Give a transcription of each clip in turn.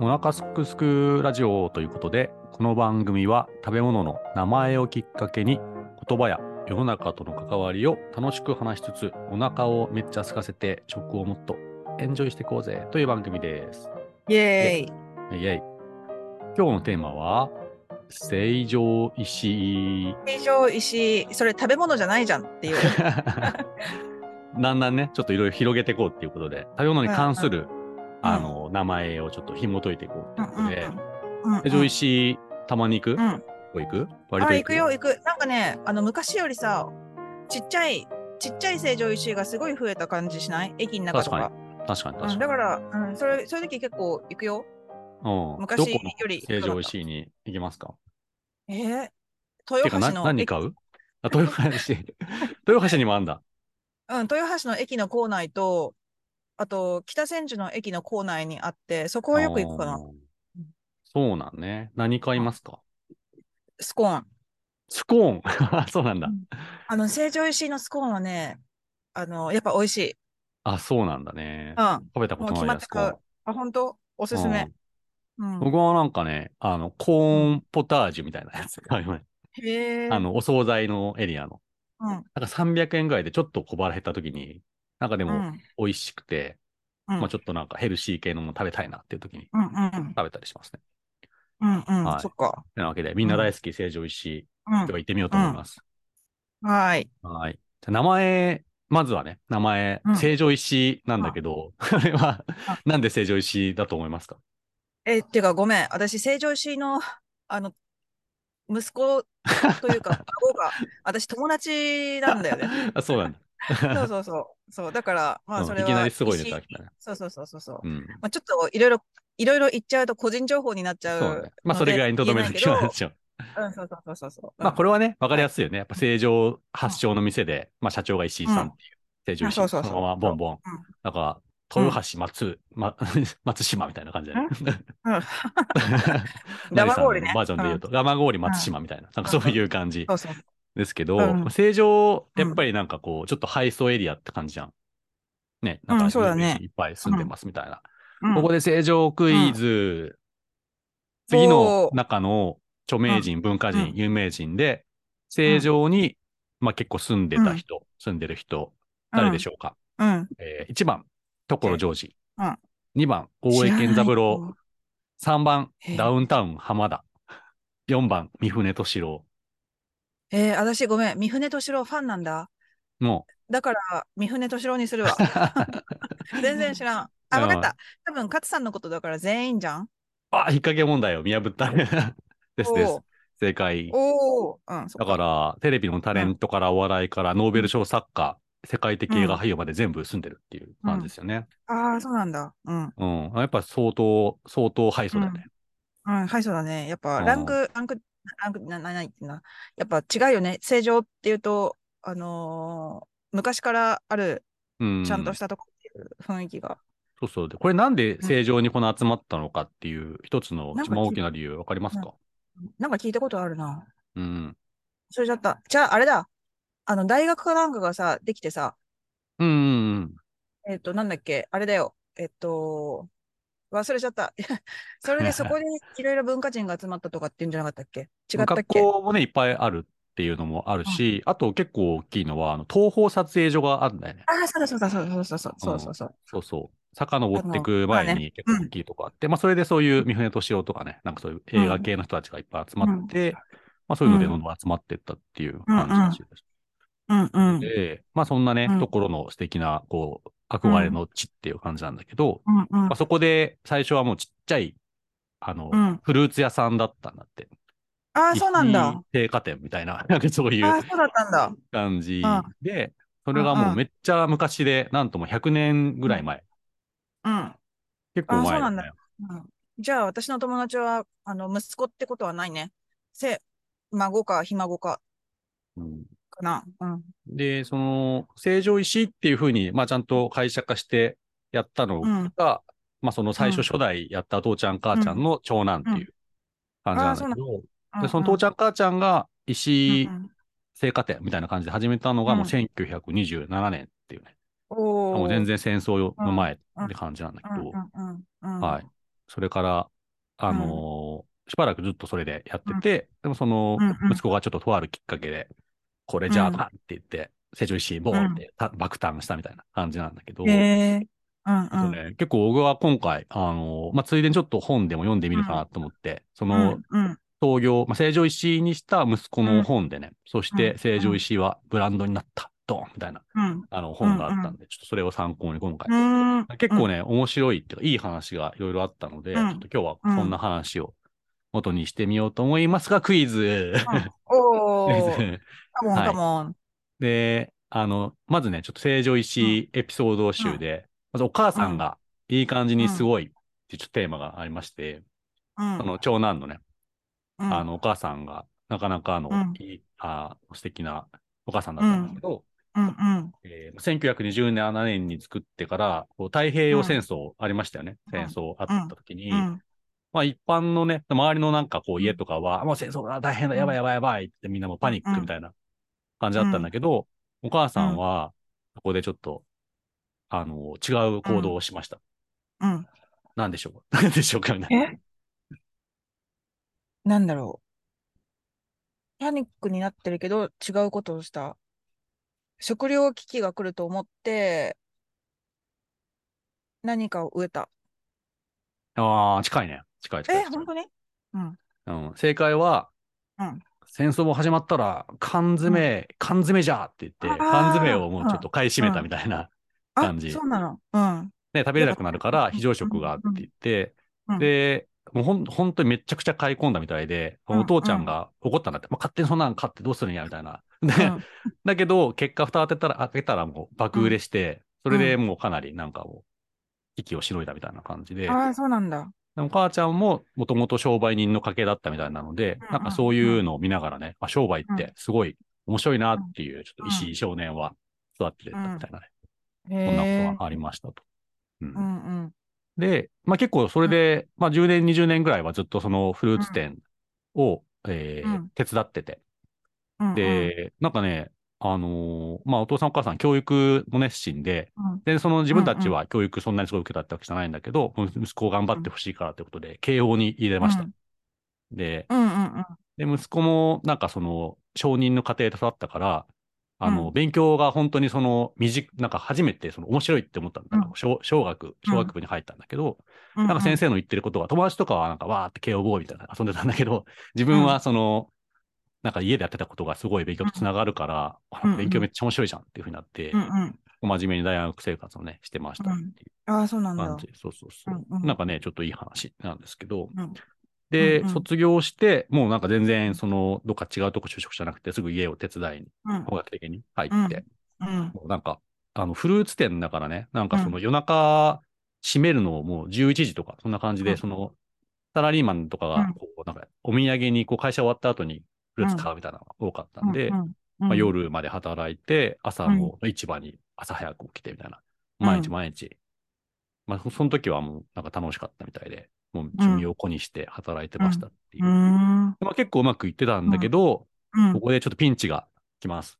お腹すくすくラジオということで、この番組は食べ物の名前をきっかけに言葉や世の中との関わりを楽しく話しつつ、お腹をめっちゃ空かせて食をもっとエンジョイしていこうぜという番組です。イエーイ。イェイ。今日のテーマは、成城石井。成城石井、それ食べ物じゃないじゃんっていう。だんだんね、ちょっといろいろ広げていこうっていうことで、食べ物に関する、うんあの、名前をちょっと紐解いていこうってことで、うん石井、たまに行く、うん。行く？あ、割と行く？よ、行く。なんかね、あの、昔よりさ、ちっちゃい、ちっちゃい成城石井がすごい増えた感じしない？駅の中とか。うん、確かに確かに。だから、うん、それ、そういう時結構行くよ。うん、昔より成城石井に行きますか？えー、豊橋の駅何買う？あ、豊橋。豊橋にもあんだ。うん、豊橋の駅の構内と、あと、北千住の駅の構内にあって、そこはよく行くかな。そうなんね。何買いますか？スコーン。スコーンあ そうなんだ。あの、成城石井のスコーンはね、あの、やっぱ美味しい。あ、そうなんだね。うん。食べたことないやスコーンまって買う。あ、本当？おすすめ。うん。僕はなんかね、あの、コーンポタージュみたいなやつ買いましへ。あ、の、お惣菜のエリアの。うん。なんか300円ぐらいでちょっと小腹減った時に、なんかでもうん。美味しくて、うん。まあちょっとなんかヘルシー系のもの食べたいなっていう時にうんうん。食べたりしますね。うんうん。はいそっか。というわけで、みんな大好き成城石井、う今日は行ってみようと思います。ん。はい。はい。じゃあ名前、まずはね、名前、うん成城石井なんだけど、これはあ、なんで成城石井だと思いますか？え、っていうかごめん。私、成城石井の、あの、息子というか、孫が、私友達なんだよね。あそうなんだ。そうそうそう。そう。だから、まあ、それは。うんいきなりすごいネタ来たね。そうそうそうそうそう。うん。まあ、ちょっといろいろ、いろいろ言っちゃうと個人情報になっちゃうそうね。まあ、それぐらいにとどめておきましょう。うん、そうそうそうそうそう。まあ、これは、はね、わかりやすいよね。やっぱ成城発祥の店で、まあ、社長が石井さんっていう、成城石井、あそうそうそうのままボンボン。うんだから、豊橋松、ま、松島みたいな感じだね。うん。ナリさんの蒲郡ねバージョンで言うと、蒲郡松島みたいな、なんかそういう感じそうそう。ですけど、うん成城、やっぱりなんかこう、ちょっと配送エリアって感じじゃん。ね、なんかうんそうだねいっぱい住んでますみたいな。うんここで成城クイズ、次のおー中の著名人、文化人、うん有名人で、成城に、まあ結構住んでた人、住んでる人、誰でしょうか、うん。えー、1番、所ジョージ。うん2番、大江健三郎。知らない3番ダウンタウン浜田。4番、三船敏郎。えー、私ごめん。三船敏郎ファンなんだ。もだから、三船敏郎にするわ。う。全然知らん。あ、わかった。多分、勝さんのことだから全員じゃん。あ、引っ掛け問題を見破った。ですです。正解。おお。うん、そだっか。から、テレビのタレントからお笑いからノーベル賞作家、世界的映画俳優まで全部住んでるっていう感じですよね。ああ、そうなんだ。うん。うん。やっぱ相当、相当ハイソだよね。うん、はい、そうだね。やっぱ、ランク、ランク、な、な、ないってな。やっぱ違うよね。正常っていうと、あのー昔からある、ちゃんとしたとこっていう雰囲気が。そうそう。で、これなんで正常にこの集まったのかっていう一つの一番大きな理由わかりますかなんか聞いたことあるな。うん。それじゃった。じゃあ、あれだ。あの、大学かなんかがさ、できてさ、うんうんうん。えっと、なんだっけ、あれだよ。えっと、忘れちゃった。それでそこでいろいろ文化人が集まったとかっていうんじゃなかったっけ？違ったっ学け校もね、いっぱいあるっていうのもあるし、あと結構大きいのは、あの東宝撮影所があるんだよね。ああ、そうだそうだそうだそうそうそうそうそう。そうそう。遡っていく前に結構大きいとこあって、まあそれでそういう三船敏郎とかね、なんかそういう映画系の人たちがいっぱい集まって、まあそういうのでどんどん集まっていったっていう感じらしいです。うんうん。で、まあそんなね、うんところの素敵な、こう、憧れの地っていう感じなんだけど、うんうんまあ、そこで最初はもうちっちゃい、あの、うんフルーツ屋さんだったんだって。ああ、そうなんだ。石井青果店みたいな、なんかそういうああ、そうだったんだ。感じうんで、それがもうめっちゃ昔で、なんとも100年ぐらい前。うん。結構前だねあそうなんだ。うんじゃあ、私の友達は、あの、息子ってことはないね。せ、孫か、ひ孫か、うんかな。うん。で、その、成城石井っていうふうに、まあちゃんと会社化してやったのうんが、まあその最初うん初代やった父ちゃん母ちゃんの長男っていう感じなんだけど、で、その父ちゃゃん母ちゃんが石井ん。青果店みたいな感じで始めたのがもううん1927年っていうね。もう全然戦争の前って感じなんだけど、うんうんうんうん。はい。それから、あのーしばらくずっとそれでやってて、でもそのうんうん息子がちょっととあるきっかけで、これじゃあ、うんって言って、成長石ボーンってた爆誕したみたいな感じなんだけど、へえ。うんえっとね、結構僕は今回、あのーまあ、ついでにちょっと本でも読んでみるかなと思って、そうん。の、うん。創業、まあ、成城石井にした息子の本でね、そしうんて成城石井はブランドになった、ドンみたいな、うん。あの、本があったんで、ちょっとそれを参考に今回、うん。結構ね、面白いっていうか、いい話がいろいろあったので、うんちょっと今日はそんな話を元にしてみようと思いますが、クイズ。おー。ズカモン、はいカモン。で、あの、まずね、ちょっと成城石井エピソード集で、まずお母さんがいい感じにすごいっていうちょっとテーマがありまして、うん。その長男のね、うんあの、お母さんが、なかなかあの、うんいい、あ素敵なお母さんだったんですけど、うんうん。えー1927年に作ってから、こう太平洋戦争ありましたよね。うん戦争あった時に、うん。まあ一般のね、周りのなんかこううん家とかは、もう戦争だ、大変だ、うんやばいやばいやばいってみんなもうパニックみたいな感じだったんだけど、お母さんは、ここでちょっと、あの、違う行動をしました。うん。なんでしょう？か なんでしょうかみたいな。え？なんだろう。パニックになってるけど、違うことをした。食糧危機が来ると思って、何かを植えた。ああ、近いね。近い近いえ、本当に？うん。うん、正解は、うん。戦争も始まったら、缶詰、缶詰じゃって言って、缶詰をもうちょっと買い占めたみたいな、あ感、じ。そうなの。うん。ね、食べれなくなるからうん。非常食があって言って、うん、で、もうほん、本当にめちゃくちゃ買い込んだみたいで、うん。お父ちゃんが怒ったんだって、まあ、勝手にそんなん買ってどうするんや、みたいな。だけど、結果蓋当てたら、開けたらもう爆売れして、それでもうかなりなんかもう、息をしのいだみたいな感じで、ああ、そうなんだ。でお母ちゃんももともと商売人の家系だったみたいなので、うんなんかそういうのを見ながらね、あ商売ってすごい面白いなっていう、ちょっと石井少年は育ってたみたいなね、へそんなえことがありましたと。うん。うんうん。で、まあ結構それで、まあ10年、20年ぐらいはずっとそのフルーツ店を、えーうん。手伝ってて、うんうん、で、なんかね、あのーまあお父さんお母さん教育も熱心で、うんで、その自分たちは教育そんなにすごい受けたってわけじゃないんだけど、息子を頑張ってほしいからってことで、慶応に入れました。うんで、うんうんうん。で、息子もなんかその、商人の家庭で育ったから、あの、うん勉強が本当にその、短なんか初めてその面白いって思ったんだ。うん小小学、小学部に入ったんだけど、ななんか先生の言ってることが、友達とかはなんかわーって慶応ボーイみたいな遊んでたんだけど、自分はその、なんか家でやってたことがすごい勉強とつながるから、あうん勉強めっちゃ面白いじゃんっていうふうになって、うんうん。真面目に大学生活をね、してましたっていうああ、そうなんだ。感。じ。そうそうそう。うんうん。なんかね、ちょっといい話なんですけど、うんで、うんうん。卒業して、もうなんか全然、その、どっか違うとこ就職じゃなくて、すぐ家を手伝いに、うん。本格的に入って、うん。もうなんか、あの、フルーツ店だからね、なんかその夜中閉めるのをもう11時とか、そんな感じで、うん。その、サラリーマンとかうん、がこう、なんか、お土産にこう会社終わった後にフルーツ買うみたいなのが多かったんで、うんうんまあ、夜まで働いて、朝も市場に朝早く起きてみたいな。毎日うん。毎日。まあ、そその時はもうなんか楽しかったみたいで、もう寿命を子にして働いてましたっていう。まあ、結構うまくいってたんだけど、うん。ここでちょっとピンチが来ます。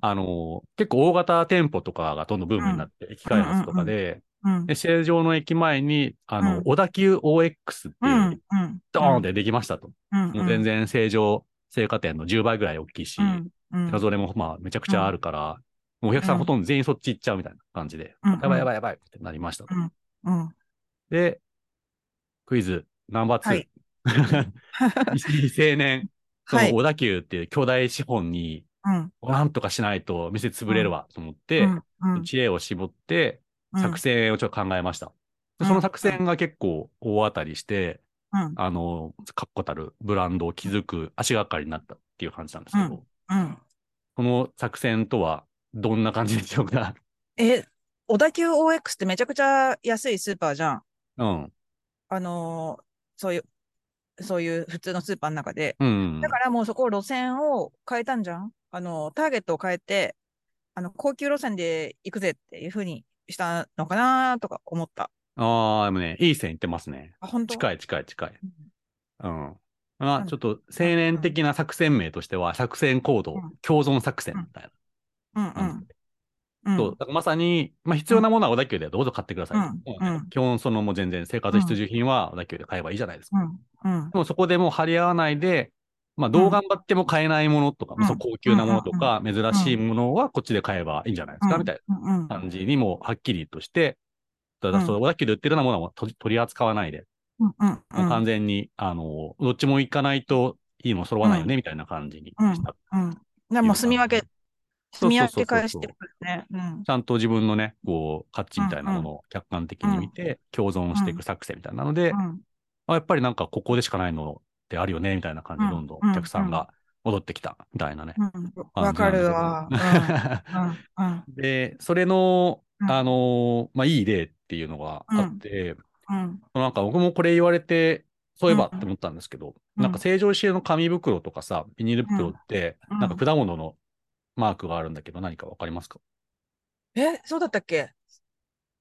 あのー結構大型店舗とかがどんどんブームになって、駅開発とかで、うん。で、成城の駅前に、あの、うん小田急 OX ってういう、ん。うん。ドーンってできましたと。うん。もう全然成城青果店の10倍ぐらい大きいし。品ぞれもまあめちゃくちゃあるから、もうお客さんうんほとんど全員そっち行っちゃうみたいな感じで、うんやばいやばいやばいってなりましたと。で、クイズナンバー2。はい 未成年、そはいの小田急っていう巨大資本に、うん。なんとかしないと店潰れるわと思って。知恵を絞って作戦をちょっと考えました。うんでその作戦が結構大当たりして、うん。あの、確固たるブランドを築く足がかりになったっていう感じなんですけど、うん。この作戦とはどんな感じでしょうかえ、小田急 OX ってめちゃくちゃ安いスーパーじゃん。うん。あのーそういう、そういう普通のスーパーの中で。うん。だからもうそこ路線を変えたんじゃんあの、ターゲットを変えて、あの、高級路線で行くぜっていうふうにしたのかなとか思った。ああ、でもね、いい線いってますね。あ、本当？近い近い近い。うんうん。まあ、うんちょっと、青年的な作戦名としては、作戦行動うん、共存作戦みたいなうんうん。そう、だからまさに、まあ必要なものは小田急でどうぞ買ってください。うんもうんね基本そのもう全然生活必需品は小田急で買えばいいじゃないですか。うん。うん。でもそこでもう張り合わないで、まあどう頑張っても買えないものとか、うん。そう高級なものとか、珍しいものはこっちで買えばいいんじゃないですか、みたいな。感じにもはっきりとして、ただその小田急で売ってるようなものは取取り扱わないで、完全に、あの、どっちも行かないといいの揃わないよね、みたいな感じにした。うん。でもう住み分け、住み分け返してるね。うん。ちゃんと自分のね、こう、価値みたいなものを客観的に見て、共存していく作戦みたいなので、やっぱりなんかここでしかないのってあるよね、みたいな感じで、どんどんお客さんが戻ってきた、みたいなね。うん。わかるわ。で、それの、うんあのーまあ、いい例っていうのがあって、うん。なんか僕もこれ言われて、そういえばって思ったんですけど、うんなんか成城石井の紙袋とかさ、ビニール袋って、うんなんか果物のマークがあるんだけど、何かわかりますか？え、そうだったっけ？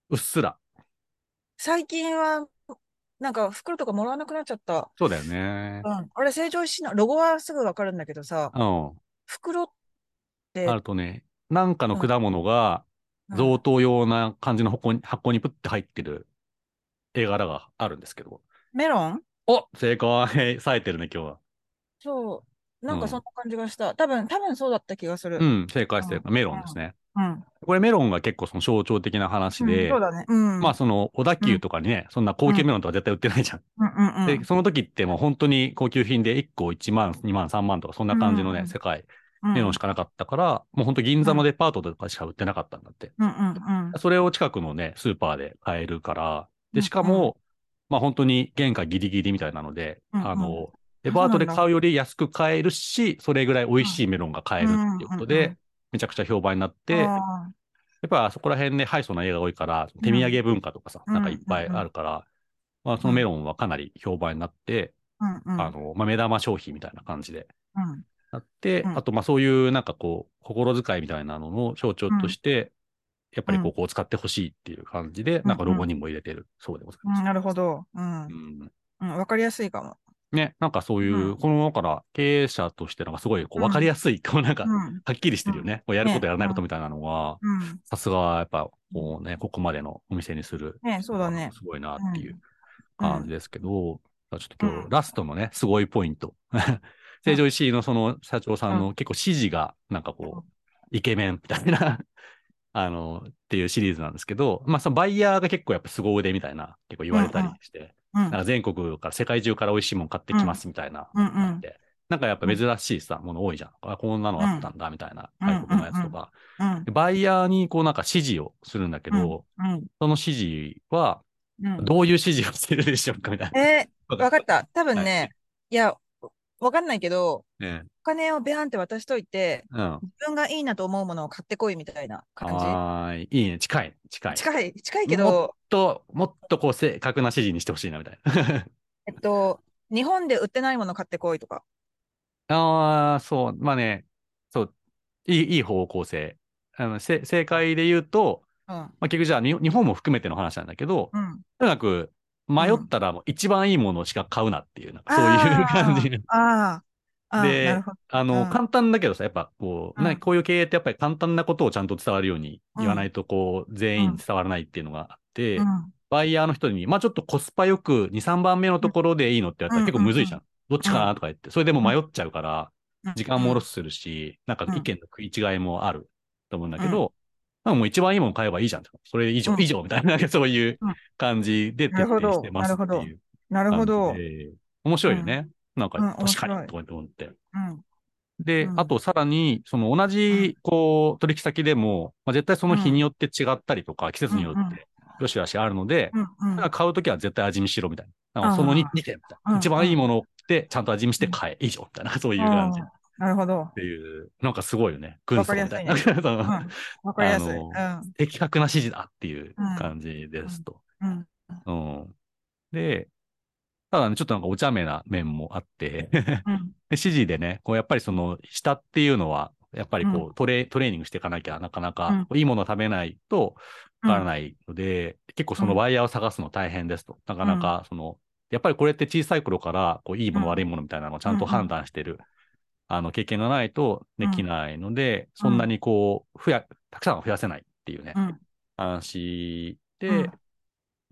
うっすら。最近は、なんか袋とかもらわなくなっちゃった。そうだよねう。ん。あれ、成城石井のロゴはすぐわかるんだけどさ、うん。袋って、あるとね、なんかの果物がうん贈答用な感じの箱に箱にプッて入ってる絵柄があるんですけど。メロン？お正解 冴えてるね、今日は。そう。なんかそんな感じがした。多分、多分そうだった気がする。う。ん、正解正解。メロンですね。うん。これメロンが結構その象徴的な話で、うんそうだね。うん。まあその小田急とかにね、そんな高級メロンとか絶対売ってないじゃん。うんうんうん。で、その時ってもう本当に高級品で1個1万、2万、3万とかそんな感じのね、うん世界うんメロンしかなかったから、もう本当銀座のデパートとかしか売ってなかったんだって。それを近くのね、スーパーで買えるから、で、うんしかも、まあ本当に原価ギリギリみたいなので、あの、デパートで買うより安く買えるし、それぐらい美味しいメロンが買えるっていうことで、めちゃくちゃ評判になって、あやっぱそこら辺でハイソな家が多いから、手土産文化とかさ、うんなんかいっぱいあるから、まあそのメロンはかなり評判になって、ーうんうん。あの、まあ目玉商品みたいな感じでうんなって、うんあとまあそういうなんかこう、心遣いみたいなのの象徴として、やっぱりここを使ってほしいっていう感じで、なんかロゴにも入れてるそうでございます。うん。なるほど。うんう。んうん。わかりやすいかも。ね、なんかそういう、うんこの、だから経営者としてなんかすごいこう分かりやすい、こうなんか、うん。はっきりしてるよね。こうやることやらないことみたいなのは、うん。さすがやっぱ、こうね、ここまでのお店にする。ねそうだね。すごいなっていううん感じですけど、ちょっと今うん日ラストのね、すごいポイント。成城石井のその社長さんの結構指示が、なんかこう、イケメンみたいな、あの、っていうシリーズなんですけど、まあそのバイヤーが結構やっぱ凄腕みたいな、結構言われたりして、うんなんか全国から世界中から美味しいもの買ってきますみたいな、うん。うんあって。なんかやっぱ珍しいさ、もの多いじゃん。あ、こんなのあったんだ、みたいな、うん。外国のやつとか。バイヤーにこうなんか指示をするんだけど、うん。その指示は、うん。どういう指示をしてるでしょうかみたいな。えー、わかっった。多分ね、いや、わかんないけど、た。ねお金をベアンって渡しといて、うん。自分がいいなと思うものを買ってこいみたいな感はーい。いいね。近い。近い。じ。近い、近いけもっど、と、もっとこう正確な指示にしてほしいな、みたいな。えっと、日本で売ってないもの買ってこいとか。ああ、そう。まあね、そう。いい、いい方向性。あの、せ正解で言うと、うん。まあ、結局じゃあに日本も含めての話なんだけど、うん。とにかく迷ったらもう一番いいものしか買うなっていう、なんかそういう感じ。ああ。で。あの、うん簡単だけどさ、やっぱこう、うんね、こういう経営ってやっぱり簡単なことをちゃんと伝わるように言わないと、こう、全員に伝わらないっていうのがあって、うん。バイヤーの人に、まあちょっとコスパよく2、3番目のところでいいのって言われたら結構むずいじゃん。どっちかなとか言って、それでも迷っちゃうから、時間もロスするし、なんか意見の食い違いもあると思うんだけど、なんかもう一番いいもの買えばいいじゃん。それ以上、うん以上みたいな、そういううん感じで徹底してますっていうなるほど。面白いよね。なんかうん確かにと思って。うん。で、うんあとさらに、その同じ、こう、取引先でも、まあ、絶対その日によって違ったりとか、季節によって、よしあしあるので、うん。うん買うときは絶対味見しろみたいな。その 2, あー2点みたいうんな。一番いいものってちゃんと味見して買え、以上みたいな、そういう感じなるほど。ていう、なんかすごいよね。軍曹みたいな。わその うん。わかりやすい。的確な指示だっていう感じですと。うん。うん。で、ただね、ちょっとなんかお茶目な面もあって、指示でね、こうやっぱりその下っていうのは、やっぱりこう、うトレトレーニングしていかなきゃなかなか、うんいいものを食べないとわからないので、結構そのワイヤーを探すの大変ですと。なかなかその、やっぱりこれって小さい頃から、こう、いいもの、うん悪いものみたいなのをちゃんと判断してる、あの、経験がないとできないので、うん。そんなにこう、増や、たくさんは増やせないっていうね、うん。話で、うん。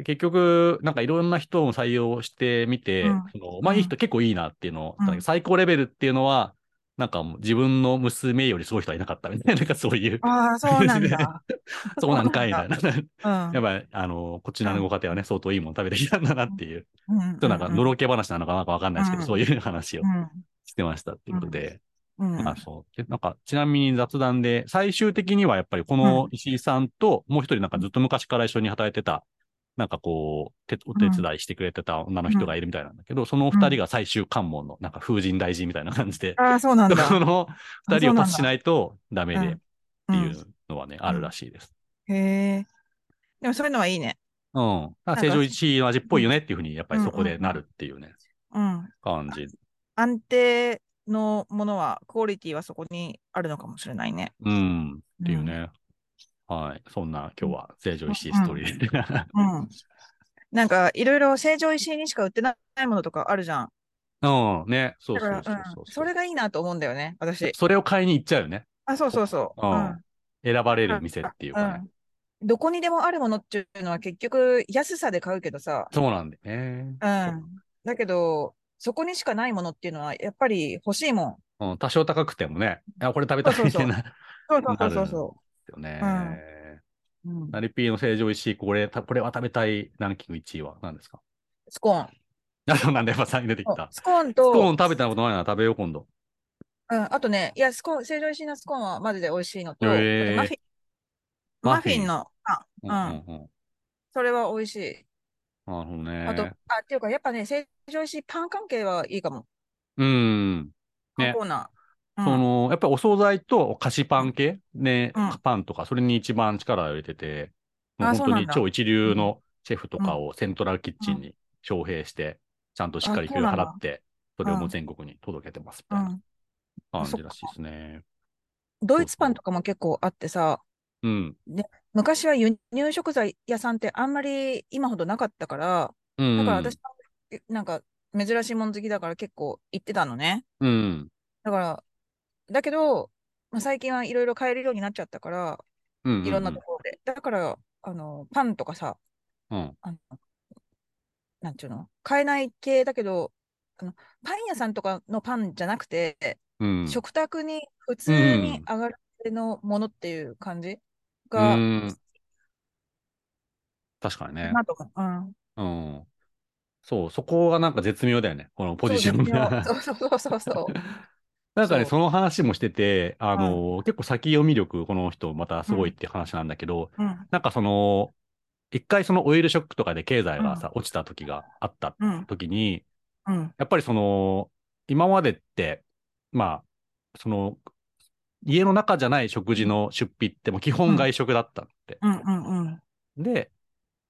結局、なんかいろんな人を採用してみて、うん。そのまあいい人結構いいなっていうのを、最高レベルっていうのは、なんか自分の娘よりすごい人はいなかったみたいな、なんかそういう、ああ、そうなんだ。そうなんかいみたいな。うん。やっぱり、あの、こちらのご家庭はね、相当いいもの食べてきたんだなっていう、うん。ちょっとなんか、のろけ話なのかなんかわかんないですけど、うん。そういう話を。うん。してましたっていうことで、うん。まあそう。でなんか、ちなみに雑談で、最終的にはやっぱりこの石井さんと、もう一人なんかずっと昔から一緒に働いてた、なんかこう、てお手伝いしてくれてた女の人がいるみたいなんだけど、その二人が最終関門の、なんか風神大臣みたいな感じで、ああ、そうなんだ。その二人をパスしいないとダメでってうんいうのはね、あるらしいです。へえ。でもそういうのはいいね。うん。成城石井の味っぽいよねっていうふうに、やっぱりそこでなるっていうね、うん。感じ。安定のものは、クオリティはそこにあるのかもしれないね。うん。っていうね。はい。そんな今日は成城石井ストーリーで。うん。なんか、いろいろ成城石井にしか売ってないものとかあるじゃん。うん。ね。そうそうそうそううん、それがいいなと思うんだよね、私。それを買いに行っちゃうよね。あ、そうそうそう。うんうん選ばれる店っていうかね。うん。どこにでもあるものっていうのは結局安さで買うけどさ。そうなんだよね。うん。だけど、そこにしかないものっていうのはやっぱり欲しいもん。うん、多少高くてもね、あ、これ食べたいみたいな。そうそうそうそうそよね。う。うん、ナリピーの成城石井、これ、たこれは食べたいランキング1位は何ですか？スコーン。あ、そうなんだ、やっぱ3位出てきた。スコーンスコーと、ン食べたことないな、食べよう、今度。うん、あとね、いや、スコーン、成城石井のスコーンはマジで美味しいのと、へーあとマフィン、マフィンのパうんン、うん、うんうん。それは美味しい。なるほどね。あと、あ、っていうか、やっぱね、成城石井パン関係はいいかも。うん。ねコーナー。うんその、やっぱりお惣菜と菓子パン系、ね、うんパンとか、それに一番力を入れてて、もう本当に超一流のシェフとかをセントラルキッチンに招聘して、ちゃんとしっかり給料払って、それをもう全国に届けてますみたいなうん。感じらしいですね。ドイツパンとかも結構あってさ、うん。昔は輸入食材屋さんってあんまり今ほどなかったから、うん。だから私、なんか珍しいもの好きだから結構行ってたのね。うん。だから、だけど、まあ、最近はいろいろ買えるようになっちゃったから、うんうんうん。いろんなところで。だから、あの、パンとかさ、うん。あの、なんていうの？買えない系だけど、あの、パン屋さんとかのパンじゃなくて、うん。食卓に普通に上がるのものっていう感じ？が、うん確かにね。なと思う。うん。うん。そう、そこがなんか絶妙だよね。このポジションが。そうそうそうそうそう。なんかね、その話もしてて、あの、結構先読み力、この人またすごいって話なんだけど、うん。なんかその、一回そのオイルショックとかで経済がさ、落ちた時があったうん。時に、うん。やっぱりその、今までって、まあ、その、家の中じゃない食事の出費って基本外食だったって。うん。うん。うん。で、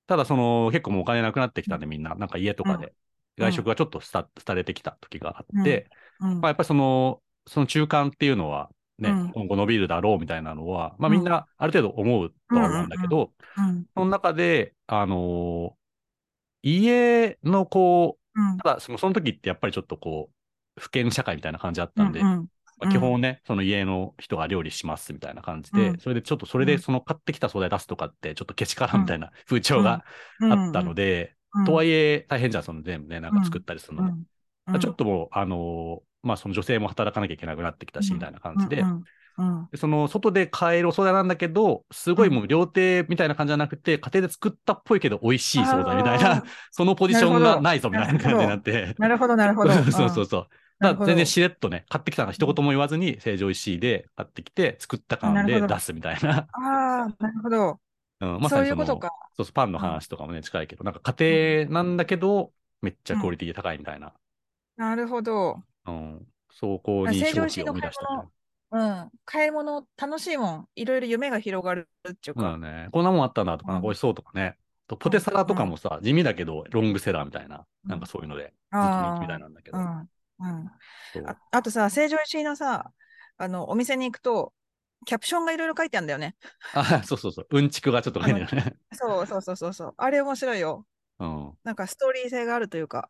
ただその、結構もうお金なくなってきたんでみんな、なんか家とかで、うん外食がちょっと廃廃れてきた時があって、うんまあやっぱりその、その中間っていうのはね、うん今後伸びるだろうみたいなのは、まあうんみんなある程度思うとは思うんだけど、うん。その中で、あのー家のこうんう、ただそのその時ってやっぱりちょっとこう、府県社会みたいな感じだったんで、うん。まあ基本ね、その家の人が料理しますみたいな感じで、うん。それでちょっとそれでその買ってきた素材出すとかって、ちょっとけしからんみたいな風潮があったので、とはいえ大変じゃん、その全部ね、なんか作ったりするので。うん、ちょっともう、あのーまあその女性も働かなきゃいけなくなってきたし、うんみたいな感じで、その外で買えるお惣菜なんだけど、すごいもう料亭みたいな感じじゃなくて、家庭で作ったっぽいけど美味しい惣菜みたいなあ、そのポジションがないぞみたいな感じになって。なるほど、なるほど。そうそうそう。だ全然しれっとね、買ってきたのが一言も言わずに、成城石井で買ってきて、作った感で出すみたいな。ああ、なるほど。うん、まそういさにそうの、ことか。そうそうパンの話とかもね、近いけど、なんか家庭なんだけど、めっちゃクオリティ高いみたいな。なるほど。うん。そこに商品を生み出した。うん。買い物楽しいもん。いろいろ夢が広がるっていうか。そうだね。こんなもんあったんだとか、なんか美味しそうとかね。とポテサラとかもさ、地味だけど、ロングセラーみたいな、なんかそういうので、ずっと人気みたいなんだけど。うん。ああとさ、成城石井のさ、あの、お店に行くと、キャプションがいろいろ書いてあるんだよね。あ、そうそうそう。うんちくがちょっと書いてるね。そうそうそうそうそう。あれ面白いよ。うん。なんかストーリー性があるというか。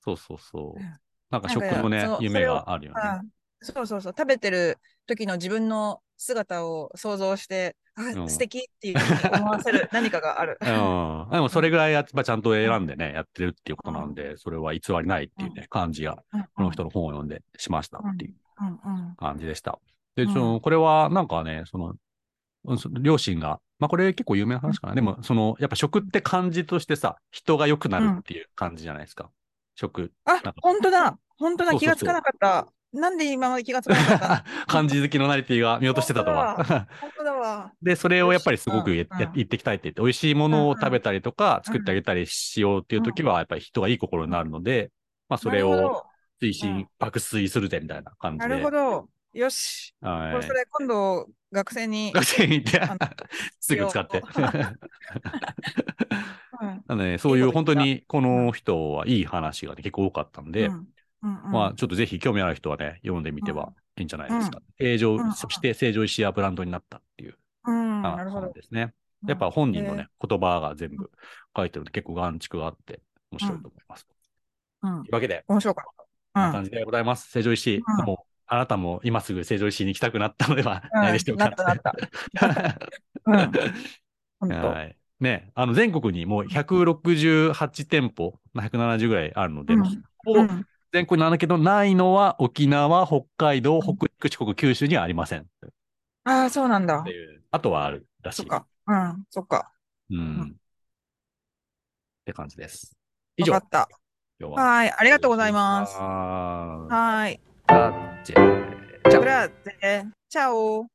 そうそうそううん。なんか食のね夢があるよね。うんそうそうそう、食べてる時の自分の姿を想像して、あ、うん素敵っていう思わせる 何かがある。うん。でもそれぐらいやっぱちゃんと選んでね、やってるっていうことなんで、それは偽りないっていうね、感じが、この人の本を読んでしましたっていう感じでした。で、うんその、これはなんかね、その、両親が、まあこれ結構有名な話かな。でも、その、やっぱ食って感じとしてさ、人が良くなるっていう感じじゃないですか。食。あか、本当だ。本当だ。気がつかなかった。なんで今まで気がつかなかった？の 感じ好きのナリティが見落としてたとは。本当だわ。で、それをやっぱりすごくやうんや言っていきたいって言って、美味しいものを食べたりとか、うん作ってあげたりしようっていう時は、やっぱり人がいい心になるので、まあそれを推う進ん、爆睡するぜみたいな感じで。なるほど。よし。はいこれそれ今度学生に。学生に行って すぐ使って。うんなので、そういう本当にこの人はいい話がね結構多かったんで、うんうんうん。まあちょっとぜひ興味ある人はね、読んでみてはいいんじゃないですか。正常、うん。そして正常石やブランドになったっていううん、なるほど。ですね。やっぱ本人のね、え。言葉が全部書いてるので結構眼蓄があって面白いと思います。ーうん。というわけで、面白かった。こんな感じでございます。成城石もうあなたも今すぐ成城石井に行きたくなったのではうん。ないでしょうか。はい。ね、あの全国にもう168店舗、まあ170ぐらいあるので、うん全国にあるけど、ないのは沖縄、北海道、北陸、四国、九州にはありません。っああ、そうなんだあとはあるらしい。そっか。うん、そっか。うん。んって感じです。以上、わかった。今日は。はい、ありがとうございます。ははい。い。じゃあ、じゃあ。チャオ。